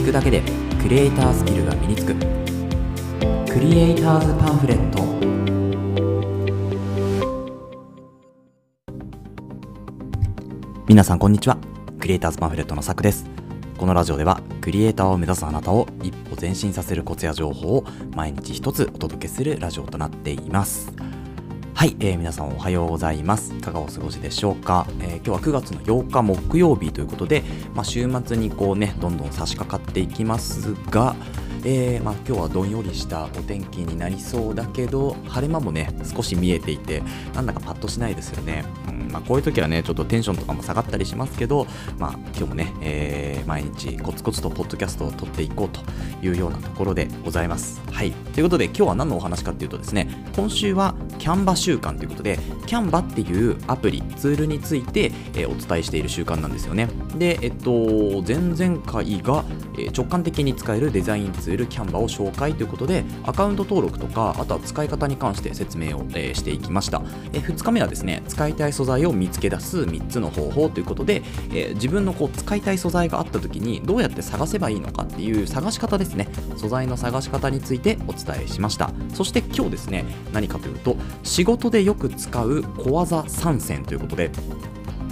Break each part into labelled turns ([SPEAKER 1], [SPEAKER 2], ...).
[SPEAKER 1] 聞くだけでクリエイタースキルが身につく。クリエイターズパンフレット。皆さんこんにちは。クリエイターズパンフレットのさくです。このラジオではクリエイターを目指すあなたを一歩前進させるコツや情報を毎日一つお届けするラジオとなっています。はい、えー、皆さんおはようございます。いかがお過ごしでしょうか、えー、今日は9月の8日木曜日ということで、まあ、週末にこうね、どんどん差し掛かっていきますが、えー、まあ、今日はどんよりしたお天気になりそうだけど晴れ間もね少し見えていてなんだかパッとしないですよね、まあ、こういう時はねちょっとテンションとかも下がったりしますけど、まあ、今日もね、えー、毎日コツコツとポッドキャストを撮っていこうというようなところでございます。はい。ということで今日は何のお話かっていうとですね今週はキャンバ週間ということでキャンバっていうアプリツールについて、えー、お伝えしている習慣なんですよね。でえっと前々回が、えー、直感的に使えるデザインツールツールキャンバを紹介ということでアカウント登録とかあとは使い方に関して説明を、えー、していきました、え、2日目はですね使いたい素材を見つけ出す3つの方法ということで、えー、自分のこう使いたい素材があった時にどうやって探せばいいのかっていう探し方ですね。素材の探し方についてお伝えしました。そして今日ですね何かというと仕事でよく使う小技3選ということで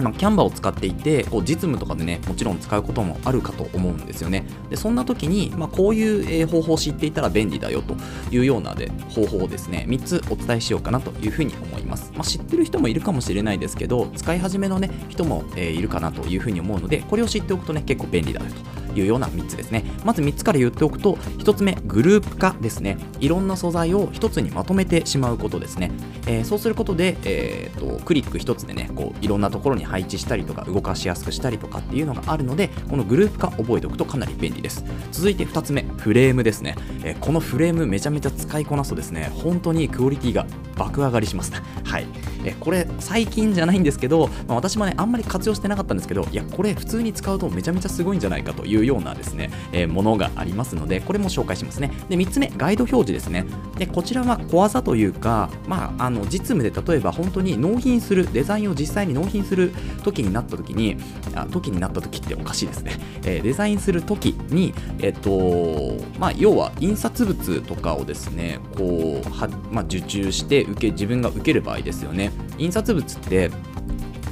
[SPEAKER 1] まあ、キャンバーを使っていてこう実務とかでねもちろん使うこともあるかと思うんですよね。でそんな時に、まあ、こういう方法を知っていたら便利だよというようなで方法をですね3つお伝えしようかなというふうに思います、まあ、知ってる人もいるかもしれないですけど使い始めのね人も、えー、いるかなというふうに思うのでこれを知っておくとね結構便利だよと。いうような3つですね。まず3つから言っておくと1つ目グループ化ですね。いろんな素材を1つにまとめてしまうことですね、えー、そうすることで、えーと、クリック1つでねこういろんなところに配置したりとか動かしやすくしたりとかっていうのがあるのでこのグループ化覚えておくとかなり便利です。続いて2つ目フレームですね、えー、このフレームめちゃめちゃ使いこなすとですね本当にクオリティが爆上がりします。はい。えこれ最近じゃないんですけど、まあ、私もねあんまり活用してなかったんですけどいやこれ普通に使うとめちゃめちゃすごいんじゃないかというようなですね、えー、ものがありますのでこれも紹介しますね。で3つ目ガイド表示ですね。でこちらは小技というか、まあ、あの実務で例えば本当に納品するデザインを実際に納品する時になった時にあ時になった時っておかしいですね、えー、デザインする時にえっ、とまあ要は印刷物とかをですねこうは、まあ、受注して受け自分が受ける場合ですよね。印刷物って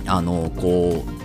[SPEAKER 1] あのこう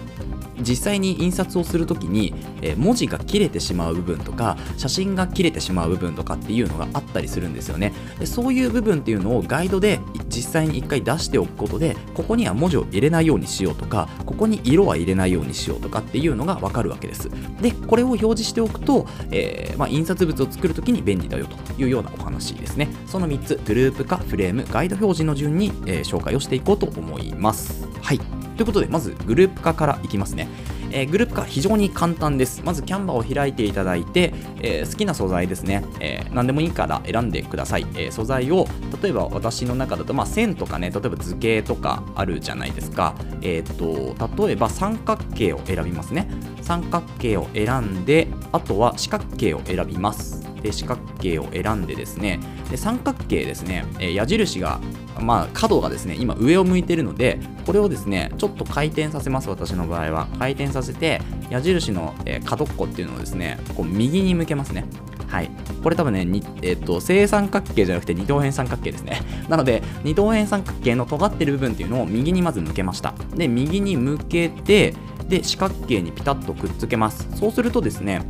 [SPEAKER 1] 実際に印刷をするときに、え文字が切れてしまう部分とか写真が切れてしまう部分とかっていうのがあったりするんですよね。でそういう部分っていうのをガイドで実際に一回出しておくことでここには文字を入れないようにしようとかここに色は入れないようにしようとかっていうのがわかるわけです。でこれを表示しておくと、えー、まあ、印刷物を作るときに便利だよというようなお話ですね。その3つグループ化フレームガイド表示の順に、えー、紹介をしていこうと思います。はい。ということで、まずグループ化からいきますね。えー、グループ化非常に簡単です。まずキャンバーを開いていただいて、えー、好きな素材ですね、えー、何でもいいから選んでください。え素材を、例えば私の中だと、まあ、線とかね、例えば図形とかあるじゃないですか。えっと、例えば三角形を選びますね。三角形を選んで、あとは四角形を選びます。で四角形を選んでですねで三角形ですね、え矢印がまあ、角がですね今上を向いてるのでこれをですねちょっと回転させます私の場合は。回転させて矢印の、え、角っこっていうのをですねこう右に向けますね。はい。これ多分ね、えっ、と正三角形じゃなくて二等辺三角形ですね。なので二等辺三角形の尖ってる部分っていうのを右にまず向けました。で右に向けてで四角形にピタッとくっつけます。そうするとですね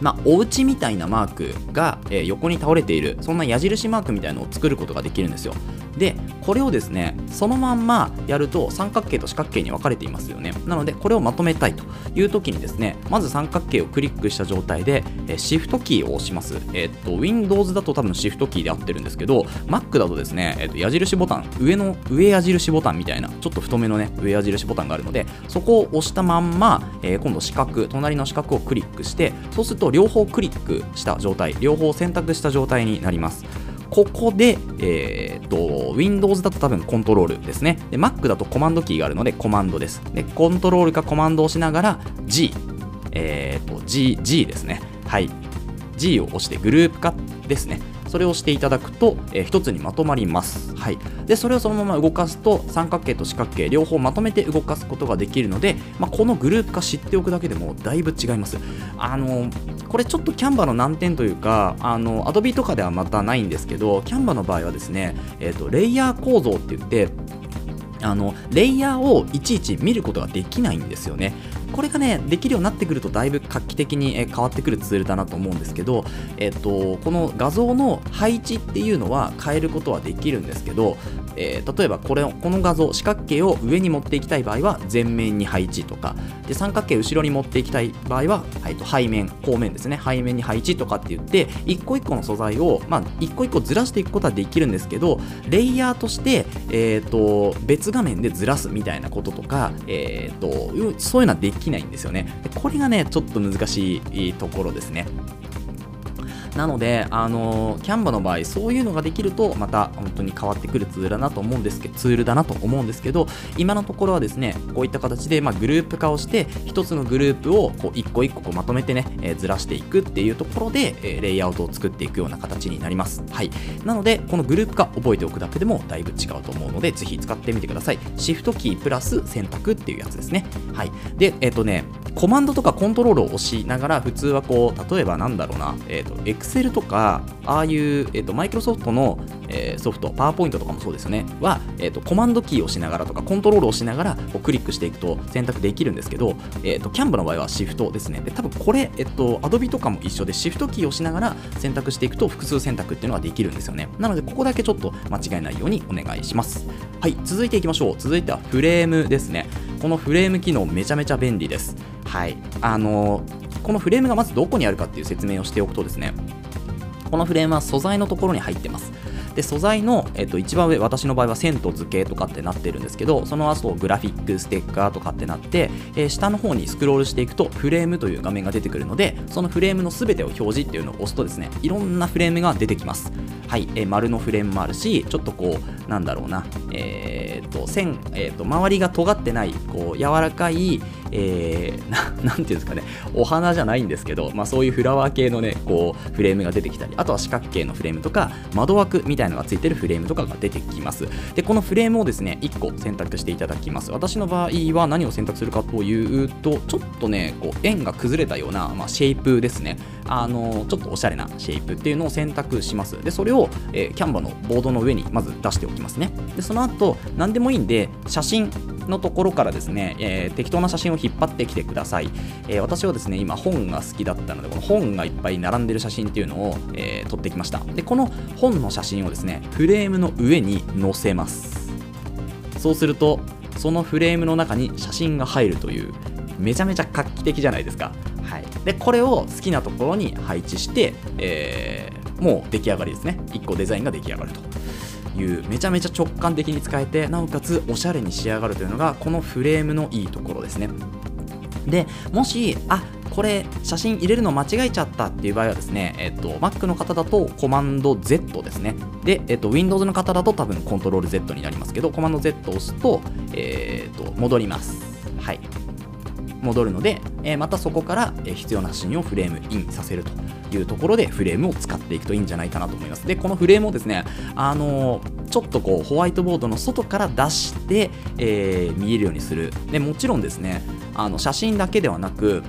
[SPEAKER 1] まあ、お家みたいなマークが、え、横に倒れているそんな矢印マークみたいなのを作ることができるんですよ。でこれをですねそのまんまやると三角形と四角形に分かれていますよね。なのでこれをまとめたいという時にですねまず三角形をクリックした状態で、えー、シフトキーを押します。え、っと Windows だと多分シフトキーで合ってるんですけど Mac だとですね、え、っと矢印ボタン上の上矢印ボタンみたいなちょっと太めのね上矢印ボタンがあるのでそこを押したまんま、え、今度四角隣の四角をクリックしてそうすると両方クリックした状態両方選択した状態になります。ここで、えーと、Windows だと多分コントロールですねで。Mac だとコマンドキーがあるのでコマンドです。で、コントロールかコマンドをしながら G、えーと、G、G ですね。はい。G を押してグループ化ですね。それをしていただくと、えー、つにまとまります。はい。で、それをそのまま動かすと、三角形と四角形両方まとめて動かすことができるので、まあ、このグループ化知っておくだけでもだいぶ違います。あのこれちょっとキャンバの難点というか、あの Adobe とかではまたないんですけど、キャンバの場合はですね、えっ、ー、と、レイヤー構造って言って、あのレイヤーをいちいち見ることができないんですよね。これがね、できるようになってくるとだいぶ画期的に変わってくるツールだなと思うんですけど、えっと、この画像の配置っていうのは変えることはできるんですけど、えー、例えばこれこの画像四角形を上に持っていきたい場合は前面に配置とかで三角形後ろに持っていきたい場合は、はい、と背面後面ですね。背面に配置とかって言って一個一個の素材を、まあ、一個一個ずらしていくことはできるんですけどレイヤーとして、えーと、別画面でずらすみたいなこととか、えーとそういうのはできないんですよね。これがねちょっと難しいところですね。なので、あのキャンバの場合、そういうのができると、また本当に変わってくるツールだなと思うんですけど、ツールだなと思うんですけど、今のところはですね、こういった形で、まあ、グループ化をして、一つのグループをこう一個一個こうまとめてね、えー、ずらしていくっていうところで、えー、レイアウトを作っていくような形になります。はい。なので、このグループ化覚えておくだけでもだいぶ違うと思うので、ぜひ使ってみてください。シフトキープラス選択っていうやつですね。はい。で、えっ、ー、とね、コマンドとかコントロールを押しながら、普通はこう、例えばなんだろうな、えっ、ー、と、Excel とか、ああいう、えーと、マイクロソフトの、えー、ソフト、パワーポイントとかもそうですよね、は、えーと、コマンドキーを押しながらとか、コントロールをしながらこうクリックしていくと選択できるんですけど、えーと、キャンバの場合はシフトですね。で、多分これ、えっ、ー、と、Adobe とかも一緒で、シフトキーを押しながら選択していくと複数選択っていうのができるんですよね。なので、ここだけちょっと間違えないようにお願いします。はい、続いていきましょう。続いてはフレームですね。このフレーム機能めちゃめちゃ便利です。はい。あのこのフレームがまずどこにあるかっていう説明をしておくとですね、このフレームは素材のところに入ってます。で素材の、えっと、一番上私の場合は線と図形とかってなってるんですけどその後グラフィックステッカーとかってなって、えー、下の方にスクロールしていくとフレームという画面が出てくるのでそのフレームの全てを表示っていうのを押すとですねいろんなフレームが出てきますはい、えー、丸のフレームもあるしちょっとこうなんだろうなえー、っと線、えー、っと周りが尖ってないこう柔らかいえー、な なんていうんですかね、お花じゃないんですけど、まあ、そういうフラワー系のね、こう、フレームが出てきたり、あとは四角形のフレームとか、窓枠みたいなのがついてるフレームとかが出てきます。で、このフレームをですね、1個選択していただきます。私の場合は何を選択するかというと、ちょっとね、こう、円が崩れたような、まあ、シェイプですね。あの、ちょっとおしゃれなシェイプっていうのを選択します。で、それを、えー、キャンバのボードの上にまず出しておきますね。で、その後、何でもいいんで、写真のところからですね、えー、適当な写真を引っ張ってきてください、えー、私はですね今本が好きだったのでこの本がいっぱい並んでる写真っていうのを、えー、撮ってきました。でこの本の写真をですねフレームの上に載せます。そうするとそのフレームの中に写真が入るというめちゃめちゃ画期的じゃないですか、はい、でこれを好きなところに配置して、えー、もう出来上がりですね。1個デザインが出来上がるというめちゃめちゃ直感的に使えてなおかつおしゃれに仕上がるというのがこのフレームのいいところですねでもしあこれ写真入れるの間違えちゃったっていう場合はですね、えっと、Mac の方だとコマンド Z ですね。で、えっと、Windows の方だと多分コントロール Z になりますけど、コマンド Z を押すと、えー、っと、戻ります。戻るので、え、またそこから必要な写真をフレームインさせるというところでフレームを使っていくといいんじゃないかなと思います。で、このフレームをですね、あの、ちょっとこうホワイトボードの外から出して、えー、見えるようにする。で、もちろんですね、あの写真だけではなく、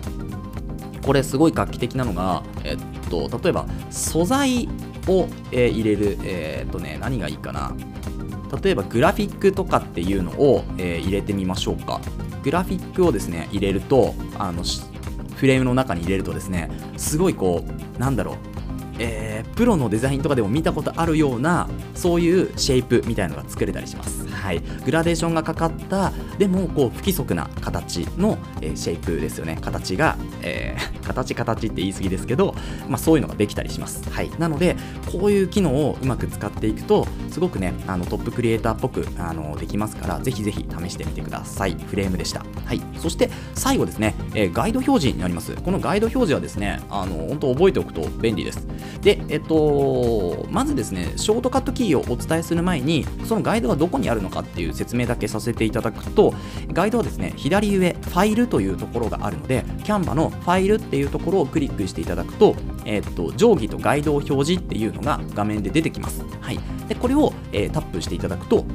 [SPEAKER 1] これすごい画期的なのが、えっと、例えば素材を、えー、入れる、えー、っとね、何がいいかな。例えばグラフィックとかっていうのを、えー、入れてみましょうか。グラフィックをですね入れるとあのフレームの中に入れるとですねすごいこうなんだろうえー、プロのデザインとかでも見たことあるようなそういうシェイプみたいなのが作れたりします。はい、グラデーションがかかったでもこう不規則な形の、えー、シェイプですよね。形が、えー、形形って言い過ぎですけど、まあ、そういうのができたりします、はい、なのでこういう機能をうまく使っていくとすごくねあのトップクリエイターっぽくあのできますからぜひぜひ試してみてください。フレームでした。はい。そして最後ですね、えー、ガイド表示になります。このガイド表示はですねあの本当覚えておくと便利です。でえっとまずですねショートカットキーをお伝えする前にそのガイドがどこにあるのかっていう説明だけさせていただくとガイドはですね左上ファイルというところがあるのでキャンバのファイルっていうところをクリックしていただくと、えー、っと定規とガイドを表示っていうのが画面で出てきます。はい、でこれを、えー、タップしていただくと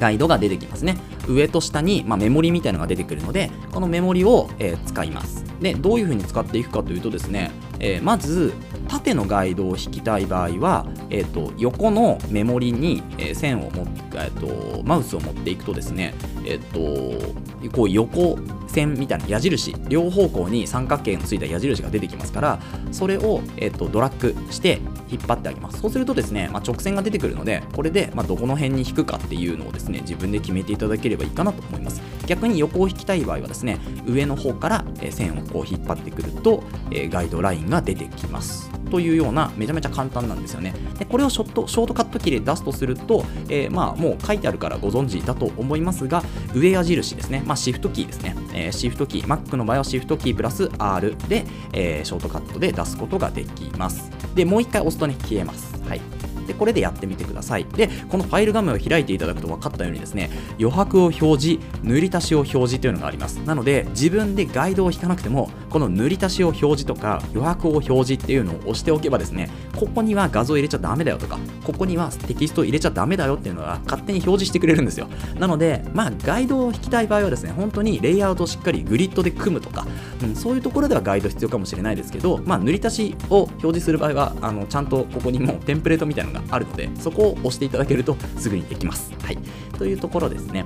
[SPEAKER 1] ガイドが出てきますね。上と下に、まあ、メモリみたいなのが出てくるので、このメモリを、えー、使います。で、どういうふうに使っていくかというとですね、えー、まず、縦のガイドを引きたい場合は、えーと、横のメモリに、え、線を持っ、えーと、マウスを持っていくとですね、えーと、こう横線みたいな矢印両方向に三角形のついた矢印が出てきますからそれを、えー、とドラッグして引っ張ってあげます。そうするとですね、まあ、直線が出てくるのでこれで、ま、どこの辺に引くかっていうのをですね自分で決めていただければいいかなと思います。逆に横を引きたい場合はですね上の方から線をこう引っ張ってくるとガイドラインが出てきます。というようなめちゃめちゃ簡単なんですよね。でこれをショットショートカットキーで出すとすると、えー、まあもう書いてあるからご存知だと思いますが上矢印ですね、まあ、シフトキーですね、えー、シフトキー Mac の場合はシフトキープラス R で、えー、ショートカットで出すことができます。でもう一回押すとね消えます。はい。でこれでやってみてください。でこのファイル画面を開いていただくと分かったようにですね余白を表示塗り足しを表示というのがあります。なので自分でガイドを引かなくてもこの塗り足しを表示とか余白を表示っていうのを押しておけばですねここには画像入れちゃダメだよとかここにはテキスト入れちゃダメだよっていうのが勝手に表示してくれるんですよ。なのでまあガイドを引きたい場合はですね本当にレイアウトをしっかりグリッドで組むとか、うん、そういうところではガイド必要かもしれないですけどまあ塗り足しを表示する場合はあのちゃんとここにもうテンプレートみたいなのがあるのでそこを押していただけるとすぐにできます。はい、というところですね。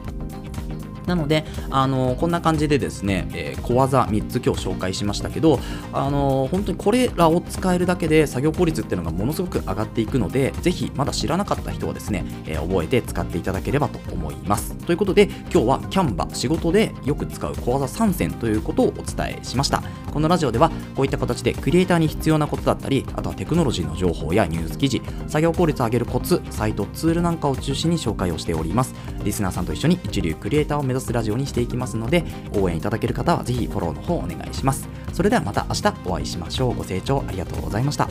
[SPEAKER 1] なので、あのこんな感じでですね、えー、小技3つ今日紹介しましたけど、あの本当にこれらを使えるだけで作業効率っていうのがものすごく上がっていくので、ぜひまだ知らなかった人はですね、えー、覚えて使っていただければと思います。ということで、今日はキャンバ仕事でよく使う小技3選ということをお伝えしました。このラジオではこういった形でクリエイターに必要なことだったり、あとはテクノロジーの情報やニュース記事、作業効率を上げるコツ、サイト、ツールなんかを中心に紹介をしております。リスナーさんと一緒に一流クリエイターを目指すラジオにしていきますので、応援いただける方はぜひフォローの方お願いします。それではまた明日お会いしましょう。ご清聴ありがとうございました。